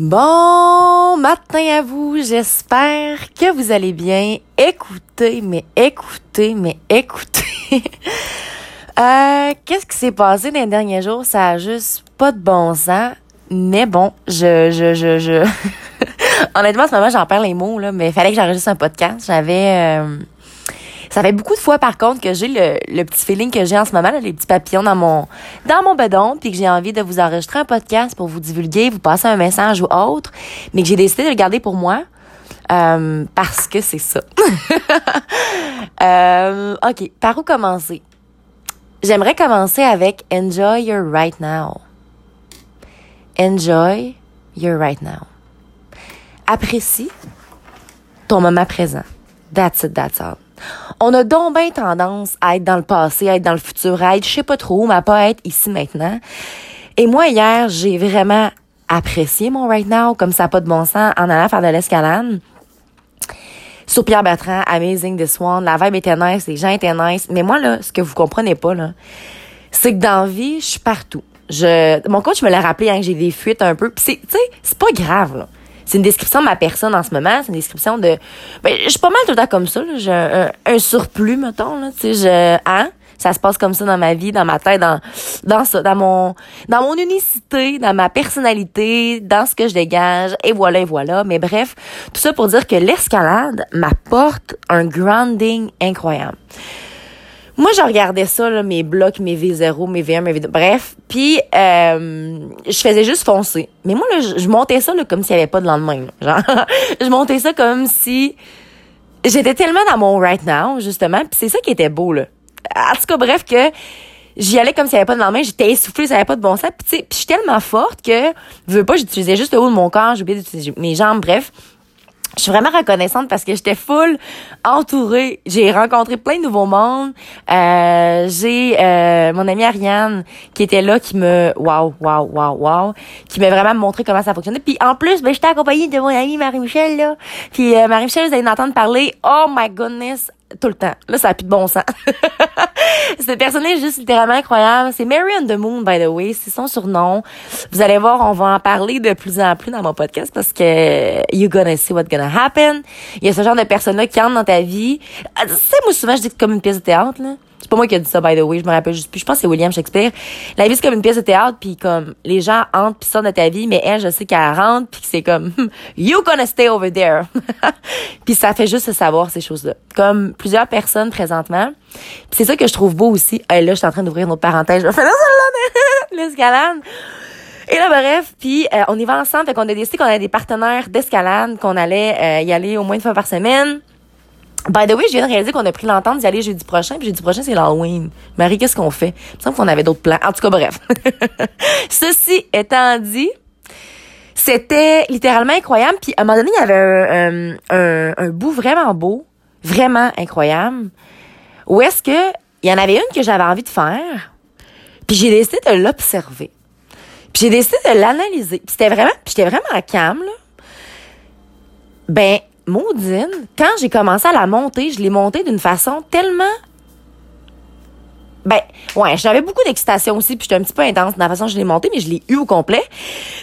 Bon matin à vous, j'espère que vous allez bien. Écoutez, mais écoutez, mais écoutez. euh, Qu'est-ce qui s'est passé dans les derniers jours? Ça a juste pas de bon sens. Mais bon, je, je, je, je. Honnêtement, en ce moment, j'en perds les mots, là, mais il fallait que j'enregistre un podcast. J'avais. Euh, ça fait beaucoup de fois, par contre, que j'ai le, le petit feeling que j'ai en ce moment, là, les petits papillons dans mon dans mon bedon, puis que j'ai envie de vous enregistrer un podcast pour vous divulguer, vous passer un message ou autre, mais que j'ai décidé de le garder pour moi. Euh, parce que c'est ça. euh, OK, par où commencer? J'aimerais commencer avec Enjoy your right now. Enjoy your right now. Apprécie ton moment présent. That's it, that's all. On a donc bien tendance à être dans le passé, à être dans le futur, à être je sais pas trop, mais à pas être ici maintenant. Et moi, hier, j'ai vraiment apprécié mon right now, comme ça pas de bon sens, en allant faire de l'escalade. Sur Pierre Bertrand, Amazing This One, la vibe était nice, les gens étaient nice. Mais moi, là, ce que vous comprenez pas, là, c'est que dans vie, je suis partout. Je, mon coach me l'a rappelé, hein, que j'ai des fuites un peu. Pis c'est, tu sais, c'est pas grave, là c'est une description de ma personne en ce moment. C'est une description de... Ben, je suis pas mal tout le temps comme ça. J'ai un, un, surplus, mettons. Là, tu sais, je... Hein? Ça se passe comme ça dans ma vie, dans ma tête, dans dans ça, dans mon dans mon unicité, dans ma personnalité, dans ce que je dégage et voilà et voilà. Mais bref, tout ça pour dire que l'escalade m'apporte un grounding incroyable. Moi, je regardais ça, là, mes blocs, mes V0, mes V1, mes V2, bref. Puis, euh, je faisais juste foncer. Mais moi, là, je, montais ça là, comme s'il n'y avait pas de lendemain. Genre, je montais ça comme si j'étais tellement dans mon right now, justement. Puis c'est ça qui était beau, là. En tout cas, bref, que j'y allais comme s'il n'y avait pas de lendemain. J'étais essoufflée, ça n'avait pas de bon sens. Puis, tu sais, je suis tellement forte que, je veux pas, j'utilisais juste le haut de mon corps, j'ai oublié d'utiliser mes jambes, bref je suis vraiment reconnaissante parce que j'étais full entourée. J'ai rencontré plein de nouveaux mondes. Euh, j'ai euh, mon amie Ariane qui était là, qui me wow, wow, wow, wow, qui m'a vraiment montré comment ça fonctionnait. Puis en plus, ben j'étais accompagnée de mon amie Marie-Michel là. Puis euh, Marie-Michel, vous allez m'entendre parler. Oh my goodness, tout le temps. Là, ça a plus de bon sens. Cette personne est juste littéralement incroyable. C'est Mary on the Moon, by the way. C'est son surnom. Vous allez voir, on va en parler de plus en plus dans mon podcast parce que you gonna see what's gonna happen. Il y a ce genre de personnes-là qui entrent dans ta vie. Ah, tu sais, moi, souvent, je dis comme une pièce de théâtre, là. C'est pas moi qui ai dit ça, by the way. Je me rappelle juste plus. Je pense que c'est William Shakespeare. La vie, c'est comme une pièce de théâtre, puis comme les gens entrent puis sortent de ta vie, mais elle, je sais qu'elle rentre, puis c'est comme you gonna stay over there. puis ça fait juste savoir ces choses-là. Comme plusieurs personnes présentement. c'est ça que je trouve beau aussi. là, je suis en train d'ouvrir une autre parenthèse. Je vais faire l'escalade. Et là, bref, puis euh, on y va ensemble. Fait qu'on a décidé qu'on avait des partenaires d'escalade, qu'on allait euh, y aller au moins une fois par semaine. By the way, je viens de réaliser qu'on a pris l'entente d'y aller jeudi prochain, puis jeudi prochain, c'est l'Halloween. Marie, qu'est-ce qu'on fait? Il me semble qu'on avait d'autres plans. En tout cas, bref. Ceci étant dit, c'était littéralement incroyable. Puis à un moment donné, il y avait un, un, bout vraiment beau, vraiment incroyable, où est-ce que il y en avait une que j'avais envie de faire, puis j'ai décidé de l'observer. Puis j'ai décidé de l'analyser. Puis c'était vraiment, j'étais vraiment à calme, là. Ben, Maudine, quand j'ai commencé à la monter, je l'ai montée d'une façon tellement ben, ouais, j'avais beaucoup d'excitation aussi, puis j'étais un petit peu intense dans la façon dont je l'ai montée, mais je l'ai eu au complet.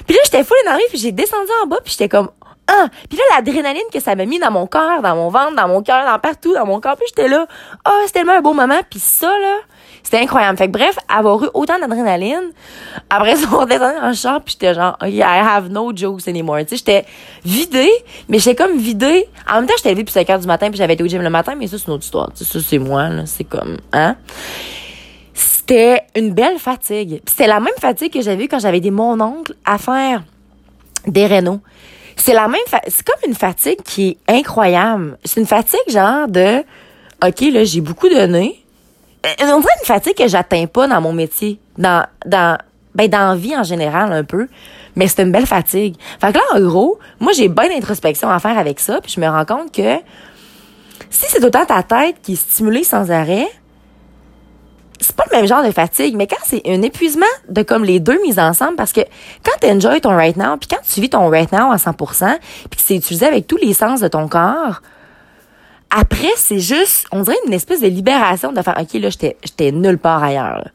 Puis là, j'étais full énervée, puis j'ai descendu en bas, puis j'étais comme ah, puis là l'adrénaline que ça m'a mis dans mon corps, dans mon ventre, dans mon cœur, dans partout, dans mon corps, puis j'étais là, ah, oh, c'était tellement un beau moment, puis ça là, c'était incroyable. Fait que bref, avoir eu autant d'adrénaline, après ça, on descendait dans le char, puis j'étais genre, I have no jokes anymore. Tu sais, j'étais vidée, mais j'étais comme vidée. En même temps, j'étais levée depuis 5 heures du matin, puis j'avais été au gym le matin, mais ça, c'est une autre histoire. Ça, c'est moi, là. C'est comme, hein? C'était une belle fatigue. C'était la même fatigue que j'avais eu quand j'avais des mon oncle à faire des rénaux. C'est la même c'est comme une fatigue qui est incroyable. C'est une fatigue genre de OK, là, j'ai beaucoup donné, on dirait une fatigue que j'atteins pas dans mon métier, dans dans ben dans vie en général un peu, mais c'est une belle fatigue. Fait que là en gros, moi j'ai bonne introspection à faire avec ça, puis je me rends compte que si c'est autant ta tête qui est stimulée sans arrêt, c'est pas le même genre de fatigue, mais quand c'est un épuisement de comme les deux mises ensemble, parce que quand tu enjoy ton right now, puis quand tu vis ton right now à 100%, puis que c'est utilisé avec tous les sens de ton corps, après, c'est juste, on dirait une espèce de libération de faire, OK, là, j'étais, j'étais nulle part ailleurs.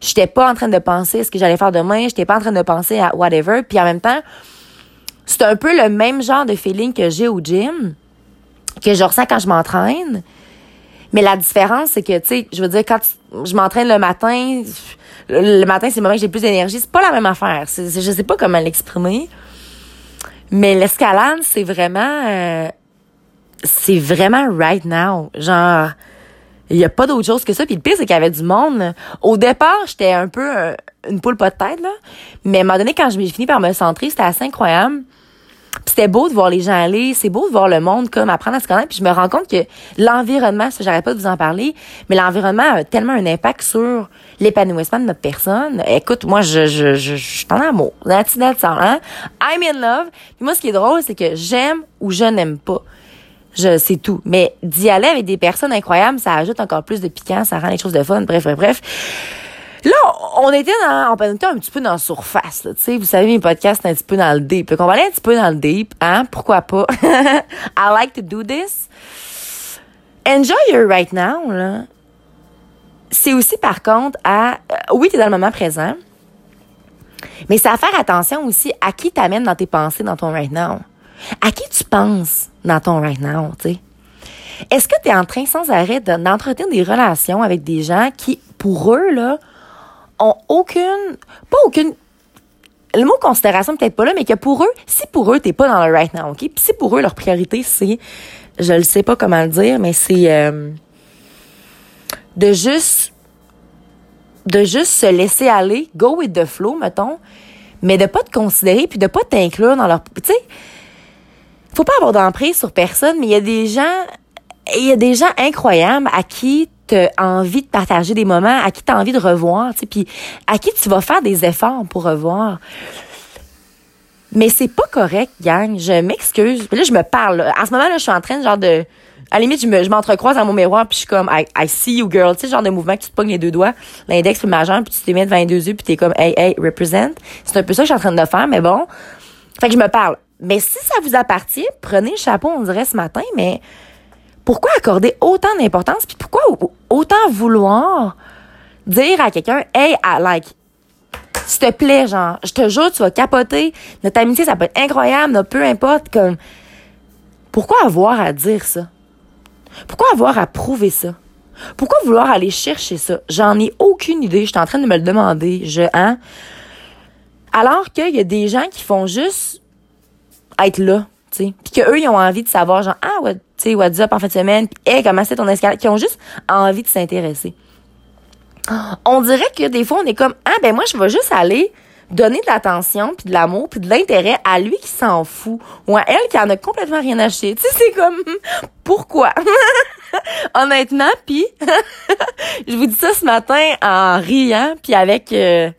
J'étais pas en train de penser à ce que j'allais faire demain, j'étais pas en train de penser à whatever, puis en même temps, c'est un peu le même genre de feeling que j'ai au gym, que je ressens quand je m'entraîne. Mais la différence, c'est que, tu sais, je veux dire, quand je m'entraîne le matin, le matin, c'est le moment que j'ai plus d'énergie. C'est pas la même affaire. je sais pas comment l'exprimer. Mais l'escalade, c'est vraiment... Euh, c'est vraiment right now. Genre, il y a pas d'autre chose que ça. Puis le pire, c'est qu'il y avait du monde. Au départ, j'étais un peu euh, une poule pas de tête, là. Mais à un moment donné, quand je m'ai fini par me centrer, c'était assez incroyable c'était beau de voir les gens aller, c'est beau de voir le monde comme apprendre à se connaître. Puis je me rends compte que l'environnement, ça j'arrête pas de vous en parler, mais l'environnement a tellement un impact sur l'épanouissement de notre personne. Écoute, moi je je je, je suis en amour. Hein? I'm in love. Puis moi ce qui est drôle, c'est que j'aime ou je n'aime pas. Je c'est tout. Mais d'y aller avec des personnes incroyables, ça ajoute encore plus de piquant, ça rend les choses de fun. Bref, bref, bref. Là, on était dans, on était un petit peu dans la surface, tu sais. Vous savez, mes podcasts, c'est un petit peu dans le deep. Fait qu'on va aller un petit peu dans le deep, hein. Pourquoi pas? I like to do this. Enjoy your right now, là. C'est aussi, par contre, à, euh, oui, t'es dans le moment présent. Mais c'est à faire attention aussi à qui t'amène dans tes pensées dans ton right now. À qui tu penses? Dans ton right now, tu sais. Est-ce que tu es en train sans arrêt d'entretenir des relations avec des gens qui, pour eux, là, ont aucune, pas aucune, le mot considération peut-être pas là, mais que pour eux, si pour eux, t'es pas dans le right now, OK? Puis si pour eux, leur priorité, c'est, je le sais pas comment le dire, mais c'est euh, de juste, de juste se laisser aller, go with the flow, mettons, mais de pas te considérer puis de pas t'inclure dans leur, tu sais, faut pas avoir d'emprise sur personne, mais il y a des gens, y a des gens incroyables à qui t'as envie de partager des moments, à qui t'as envie de revoir, tu sais, puis à qui tu vas faire des efforts pour revoir. Mais c'est pas correct, gang. Je m'excuse. Là, je me parle. À ce moment-là, je suis en train de genre de. À la limite, je, me, m'entrecroise dans mon miroir, puis je suis comme I, see you, girl. Tu sais, genre de mouvement que tu te pognes les deux doigts, l'index puis le majeur, puis tu t'es mis devant les deux yeux, puis t'es comme Hey, hey, represent. C'est un peu ça que je suis en train de faire, mais bon. Fait que je me parle. Mais si ça vous appartient, prenez le chapeau, on dirait ce matin, mais pourquoi accorder autant d'importance puis pourquoi autant vouloir dire à quelqu'un hey I like s'il te plaît genre je te jure tu vas capoter. Notre amitié ça peut être incroyable peu importe comme pourquoi avoir à dire ça? Pourquoi avoir à prouver ça? Pourquoi vouloir aller chercher ça? J'en ai aucune idée. Je suis en train de me le demander. Je hein? Alors qu'il y a des gens qui font juste être là puis qu'eux, ils ont envie de savoir, genre, ah, ouais, tu sais, what's up en fin de semaine, puis, hey, comment c'est ton escalade, qui ont juste envie de s'intéresser. On dirait que des fois, on est comme, ah, ben moi, je vais juste aller donner de l'attention, puis de l'amour, puis de l'intérêt à lui qui s'en fout, ou à elle qui en a complètement rien acheté. Tu sais, c'est comme, pourquoi? Honnêtement, puis je vous dis ça ce matin en riant, puis avec... Euh,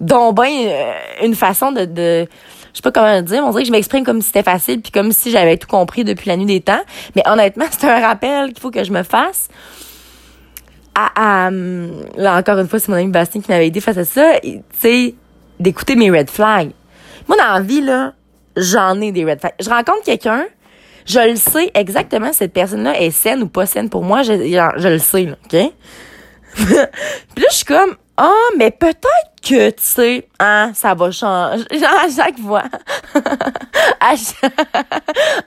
donc ben euh, une façon de, de je sais pas comment le dire, on dirait que je m'exprime comme si c'était facile puis comme si j'avais tout compris depuis la nuit des temps. Mais honnêtement, c'est un rappel qu'il faut que je me fasse. À, là, encore une fois, c'est mon ami Bastien qui m'avait aidé face à ça. Tu sais, d'écouter mes red flags. Moi, dans la vie, là, j'en ai des red flags. Je rencontre quelqu'un, je le sais exactement cette personne-là est saine ou pas saine pour moi, je, le sais, là, OK? puis là, je suis comme, ah, mais peut-être que, tu sais, hein, ça va changer. Genre, à chaque fois. à chaque...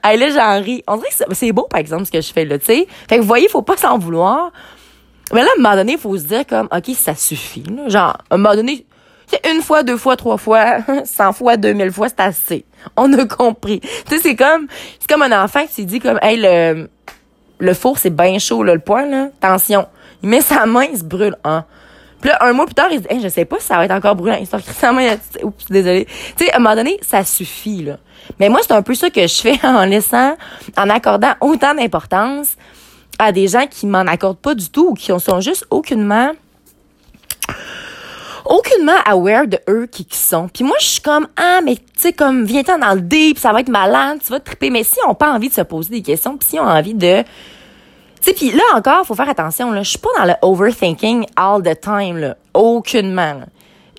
là, j'en ris. On dirait que c'est beau, par exemple, ce que je fais, là, tu sais. Fait que, vous voyez, faut pas s'en vouloir. Mais là, à un moment donné, il faut se dire comme, OK, ça suffit, là. Genre, à un moment donné, une fois, deux fois, trois fois, cent fois, deux mille fois, c'est assez. On a compris. Tu sais, c'est comme, c'est comme un enfant qui dit comme, hey, le, le four, c'est bien chaud, là, le poing, là. Attention. Il met sa main, il se brûle. Hein. Puis là, un mois plus tard, il dit, hey, je sais pas si ça va être encore brûlant. Il sort sa main, oups, désolé. Tu sais, à un moment donné, ça suffit, là. Mais moi, c'est un peu ça que je fais en laissant, en accordant autant d'importance à des gens qui m'en accordent pas du tout ou qui sont juste aucunement aucunement aware de eux qui, qui sont. Puis moi, je suis comme, ah, mais tu sais, comme, viens-t'en dans le deep, ça va être malade, tu vas te triper. Mais si on pas envie de se poser des questions, puis si on a envie de puis là encore, faut faire attention. Là, je suis pas dans le overthinking all the time. Là, aucunement.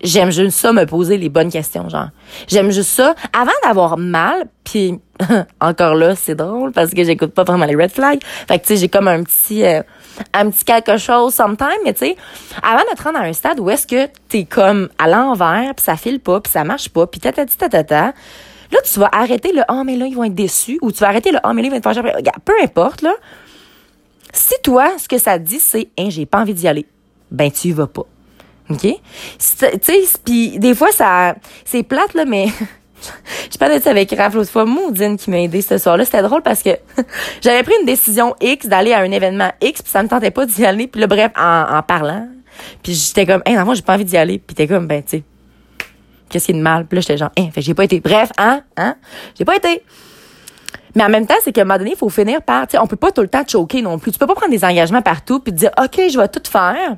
J'aime juste ça me poser les bonnes questions, genre. J'aime juste ça. Avant d'avoir mal, puis encore là, c'est drôle parce que j'écoute pas vraiment les red flags. Fait que tu sais, j'ai comme un petit euh, un petit quelque chose sometime, mais tu sais, avant de te rendre à un stade où est-ce que t'es comme à l'envers, puis ça file pas, puis ça marche pas, puis ta ta ta Là, tu vas arrêter le ah, mais là, ils vont être déçus ou tu vas arrêter le ah, mais là, ils vont être fâchés peu importe, là. Si toi, ce que ça te dit, c'est hein, j'ai pas envie d'y aller, ben tu y vas pas. OK? Tu sais, puis des fois, ça c'est plate, là, mais je parlais de ça avec Raph l'autre fois, Moudine qui m'a aidé ce soir-là. C'était drôle parce que j'avais pris une décision X d'aller à un événement X, puis ça me tentait pas d'y aller. Puis là, bref, en, en parlant, puis j'étais comme, hey, non, moi, j'ai pas envie d'y aller. Puis t'es comme, ben, tu sais, qu'est-ce qui est de mal? Puis là, j'étais genre, hein, fait j'ai pas été. Bref, hein, hein, j'ai pas été. Mais en même temps, c'est qu'à un moment donné, il faut finir par, tu sais, on peut pas tout le temps choquer non plus. Tu peux pas prendre des engagements partout puis te dire, OK, je vais tout faire.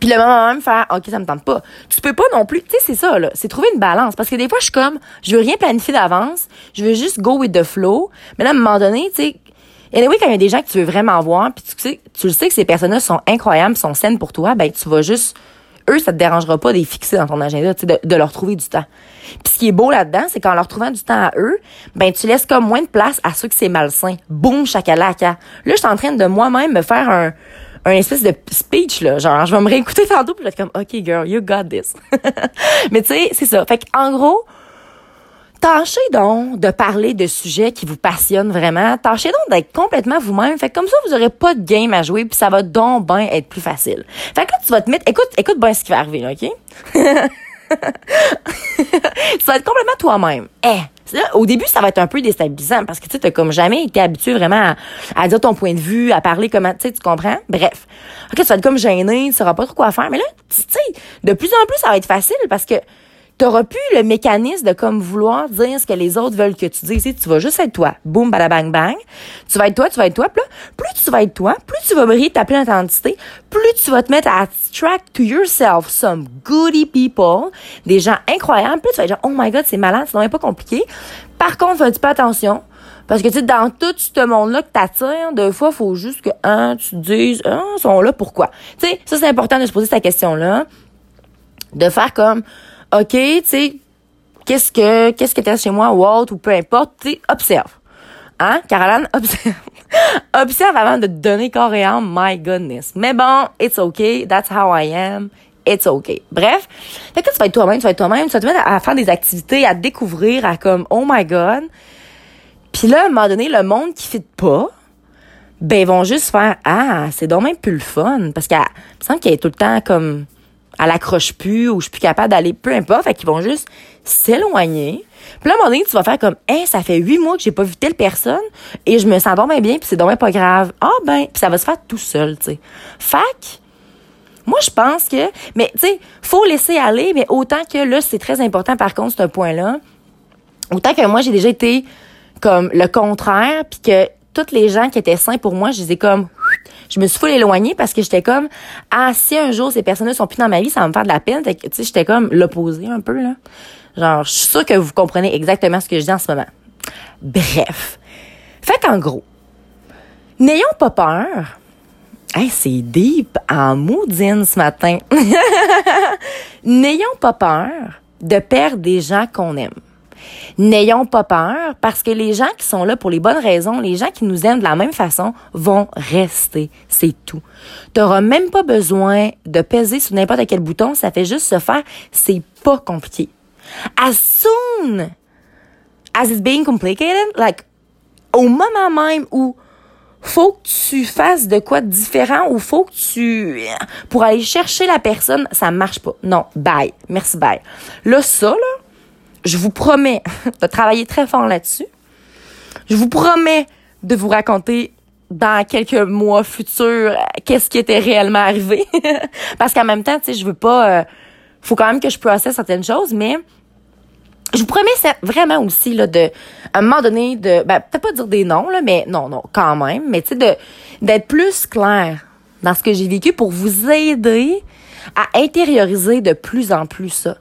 Puis le moment même faire OK, ça me tente pas. Tu peux pas non plus, tu sais c'est ça là, c'est trouver une balance parce que des fois je suis comme je veux rien planifier d'avance, je veux juste go with the flow. Mais là à un moment donné, tu sais oui, quand il y a des gens que tu veux vraiment voir, puis tu sais, tu le sais que ces personnes-là sont incroyables, sont saines pour toi, ben tu vas juste eux, ça te dérangera pas les fixer dans ton agenda, de, de leur trouver du temps. Puis ce qui est beau là-dedans, c'est qu'en leur trouvant du temps à eux, ben tu laisses comme moins de place à ceux que c'est malsain. Boum, chakalaka. Là, je suis en train de moi-même me faire un, un espèce de speech là, genre je vais me réécouter tantôt puis je vais être comme OK girl, you got this. Mais tu sais, c'est ça. Fait en gros, tâchez donc de parler de sujets qui vous passionnent vraiment. Tâchez donc d'être complètement vous-même. Fait comme ça, vous aurez pas de game à jouer, puis ça va donc bien être plus facile. Fait que là, tu vas te mettre... Écoute, écoute bien ce qui va arriver, là, OK? tu vas être complètement toi-même. Eh, au début, ça va être un peu déstabilisant parce que tu sais, comme jamais été habitué vraiment à, dire ton point de vue, à parler comment, tu sais, tu comprends? Bref. OK, tu vas être comme gêné, tu sauras pas trop quoi faire. Mais là, tu sais, de plus en plus, ça va être facile parce que t'auras plus le mécanisme de comme vouloir dire ce que les autres veulent que tu dises. Tu vas juste être toi. Boum, bang bang. Tu vas être toi, tu vas être toi. Puis là, plus tu vas être toi, plus tu vas briller ta pleine identité, plus tu vas te mettre à attract to yourself some goody people, des gens incroyables. Plus tu vas être genre, oh my god, c'est malade, c'est pas compliqué. Par contre, fais un petit peu attention. Parce que, tu sais, dans tout ce monde-là que t'attires, deux fois, faut juste que, un, tu te dises, ah, ils sont là, pourquoi? Tu sais, ça, c'est important de se poser cette question-là. De faire comme, OK, tu sais, qu'est-ce que qu'est-ce que t'as chez moi, Walt ou peu importe, tu observe. Hein, Caroline, observe. observe avant de donner corps my goodness. Mais bon, it's okay, that's how I am. It's okay. Bref, fait que tu vas être toi-même, tu vas être toi-même, tu vas te mettre à, faire des activités, à découvrir, à comme, oh my god. Puis là, à un moment donné, le monde qui fit pas, ben, ils vont juste faire, ah, c'est donc même plus le fun. Parce qu'elle me semble qu'elle est tout le temps comme, elle accroche plus ou je suis plus capable d'aller, peu importe. Fait qu'ils vont juste s'éloigner. Puis là, à un moment donné, tu vas faire comme, hein, ça fait huit mois que j'ai pas vu telle personne et je me sens donc bien, puis c'est donc pas grave. Ah ben, puis ça va se faire tout seul, tu sais. Fac, moi, je pense que, mais tu sais, faut laisser aller, mais autant que là, c'est très important, par contre, ce point-là. Autant que moi, j'ai déjà été comme le contraire, puis que toutes les gens qui étaient sains pour moi, je les ai comme je me suis full éloignée parce que j'étais comme ah si un jour ces personnes-là sont plus dans ma vie, ça va me faire de la peine. Tu sais, j'étais comme l'opposé un peu là. Genre, je suis sûre que vous comprenez exactement ce que je dis en ce moment. Bref. Fait qu'en gros, n'ayons pas peur. Hey, c'est deep en moudine ce matin. n'ayons pas peur de perdre des gens qu'on aime. N'ayons pas peur parce que les gens qui sont là pour les bonnes raisons, les gens qui nous aiment de la même façon vont rester. C'est tout. Tu n'auras même pas besoin de peser sur n'importe quel bouton. Ça fait juste se faire. C'est pas compliqué. As soon as it's being complicated, like, au moment même où faut que tu fasses de quoi de différent ou faut que tu pour aller chercher la personne, ça marche pas. Non, bye. Merci bye. Là ça là, je vous promets de travailler très fort là-dessus. Je vous promets de vous raconter dans quelques mois futurs qu'est-ce qui était réellement arrivé. Parce qu'en même temps, tu sais, je veux pas... Euh, faut quand même que je processe certaines choses, mais je vous promets vraiment aussi là de à un moment donné de ben peut-être pas dire des noms là mais non non quand même mais tu sais de d'être plus clair dans ce que j'ai vécu pour vous aider à intérioriser de plus en plus ça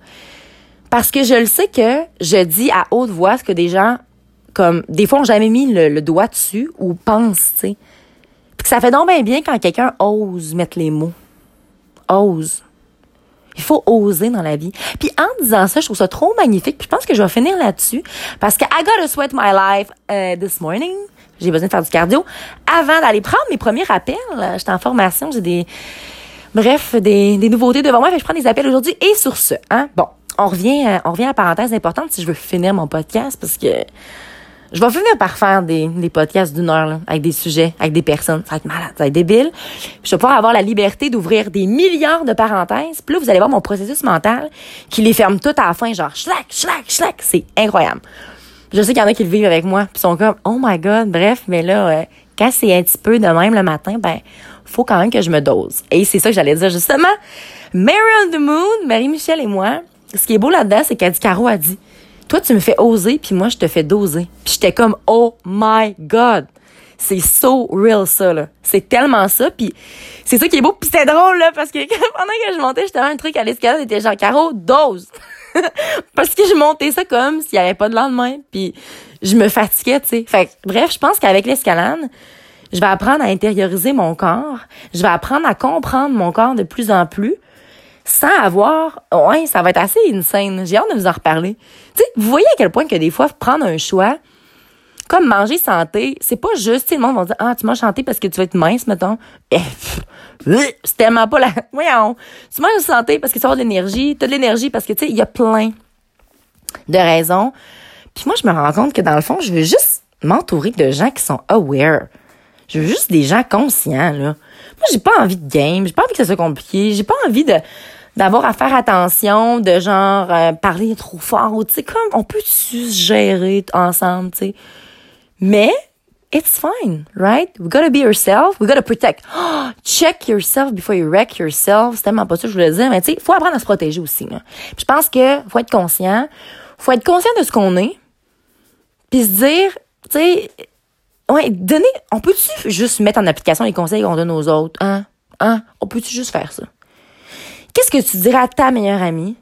parce que je le sais que je dis à haute voix ce que des gens, comme, des fois, ont jamais mis le, doigt dessus ou pensent, tu sais. Puis que ça fait donc bien bien quand quelqu'un ose mettre les mots. Ose. Il faut oser dans la vie. Puis en disant ça, je trouve ça trop magnifique. Puis je pense que je vais finir là-dessus. Parce que I gotta sweat my life uh, this morning. J'ai besoin de faire du cardio. Avant d'aller prendre mes premiers rappels, j'étais en formation, j'ai des... Bref, des, des nouveautés devant moi. Fait que je prends des appels aujourd'hui. Et sur ce, hein, bon, on revient, à, on revient à la parenthèse importante si je veux finir mon podcast parce que je vais finir par faire des, des podcasts d'une heure, là, avec des sujets, avec des personnes. Ça va être malade, ça va être débile. je vais pouvoir avoir la liberté d'ouvrir des milliards de parenthèses. Puis là, vous allez voir mon processus mental qui les ferme tout à la fin, genre, schlac, schlac, schlac. C'est incroyable. Je sais qu'il y en a qui le vivent avec moi, puis sont comme, oh my god, bref, mais là, euh, quand c'est un petit peu de même le matin, ben, faut quand même que je me dose. Et c'est ça que j'allais dire, justement. Mary on the Moon, Marie-Michel et moi, ce qui est beau là-dedans, c'est qu'elle Caro a dit, toi, tu me fais oser, puis moi, je te fais doser. Puis j'étais comme, oh my God! C'est so real, ça, là. C'est tellement ça, puis c'est ça qui est beau. Puis c'était drôle, là, parce que pendant que je montais justement un truc à l'escalade, c'était genre, Caro, dose! parce que je montais ça comme s'il n'y avait pas de lendemain, puis je me fatiguais, tu sais. Fait bref, je pense qu'avec l'escalade, je vais apprendre à intérioriser mon corps. Je vais apprendre à comprendre mon corps de plus en plus sans avoir, ouais, ça va être assez insane. J'ai hâte de vous en reparler. Tu sais, vous voyez à quel point que des fois, prendre un choix, comme manger santé, c'est pas juste, tu le monde va dire, ah, tu manges santé parce que tu vas être mince, mettons. Eh, c'est tellement pas la, voyons. Tu manges santé parce que tu as de l'énergie, t'as de l'énergie parce que, tu sais, il y a plein de raisons. Puis moi, je me rends compte que dans le fond, je veux juste m'entourer de gens qui sont aware. Je veux juste des gens conscients, là. Moi, j'ai pas envie de game, j'ai pas envie que ça soit compliqué, j'ai pas envie de d'avoir à faire attention, de genre euh, parler trop fort ou tu sais comme on peut se gérer ensemble, tu sais. Mais it's fine, right? We gotta be yourself, we gotta protect. Oh, check yourself before you wreck yourself. C'est tellement pas ça que je voulais dire, mais tu sais, faut apprendre à se protéger aussi. Je pense que faut être conscient, faut être conscient de ce qu'on est, puis se dire, tu sais, ouais, donner, on peut-tu juste mettre en application les conseils qu'on donne aux autres, hein? Hein? On peut-tu juste faire ça? Qu'est-ce que tu dirais à ta meilleure amie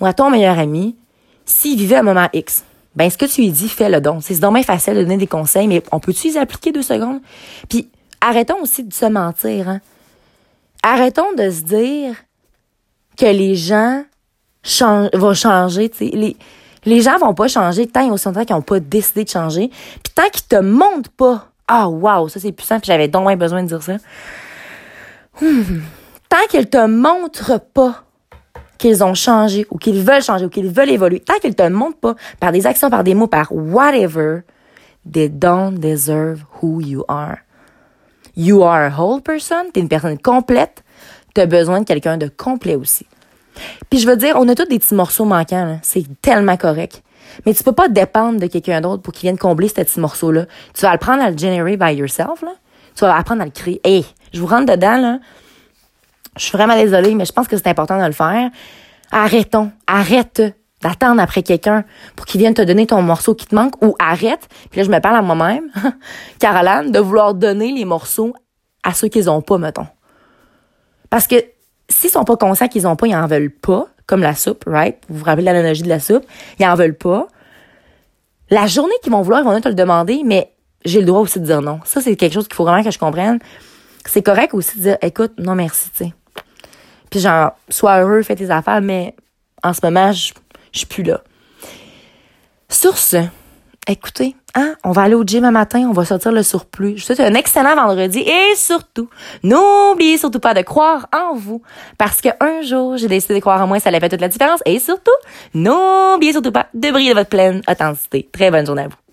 ou à ton meilleur ami s'il vivait un moment X? Ben, ce que tu lui dis, fais le don. C'est dommage facile de donner des conseils, mais on peut-tu les appliquer deux secondes? Puis, arrêtons aussi de se mentir, hein? Arrêtons de se dire que les gens vont changer, tu les gens vont pas changer tant et aussi longtemps qu'ils n'ont pas décidé de changer. Puis tant qu'ils te montrent pas, ah, wow, ça c'est puissant, puis j'avais donc moins besoin de dire ça. Hmm tant qu'ils te montrent pas qu'ils ont changé ou qu'ils veulent changer ou qu'ils veulent évoluer, tant qu'ils te montrent pas par des actions, par des mots, par whatever, they don't deserve who you are. You are a whole person, t'es une personne complète, t'as besoin de quelqu'un de complet aussi. Puis je veux dire, on a tous des petits morceaux manquants, c'est tellement correct. Mais tu peux pas dépendre de quelqu'un d'autre pour qu'il vienne combler ce petit morceau-là. Tu vas apprendre à le generate by yourself, là. Tu vas apprendre à le créer. Hey, je vous rentre dedans, là. Je suis vraiment désolée, mais je pense que c'est important de le faire. Arrêtons. Arrête d'attendre après quelqu'un pour qu'il vienne te donner ton morceau qui te manque ou arrête, puis là je me parle à moi-même, Caroline, de vouloir donner les morceaux à ceux qu'ils ont pas, mettons. Parce que s'ils sont pas conscients qu'ils ont pas, ils en veulent pas, comme la soupe, right? Vous vous rappelez l'analogie de la soupe? Ils en veulent pas. La journée qu'ils vont vouloir, ils vont te le demander, mais j'ai le droit aussi de dire non. Ça, c'est quelque chose qu'il faut vraiment que je comprenne. C'est correct aussi de dire, écoute, non merci, tu sais. Puis genre, sois heureux, fais tes affaires, mais en ce moment, je, suis plus là. Sur ce, écoutez, hein, on va aller au gym un matin, on va sortir le surplus. Je vous souhaite un excellent vendredi et surtout, n'oubliez surtout pas de croire en vous parce qu'un jour, j'ai décidé de croire en moi, ça allait faire toute la différence et surtout, n'oubliez surtout pas de briller de votre pleine authenticité. Très bonne journée à vous.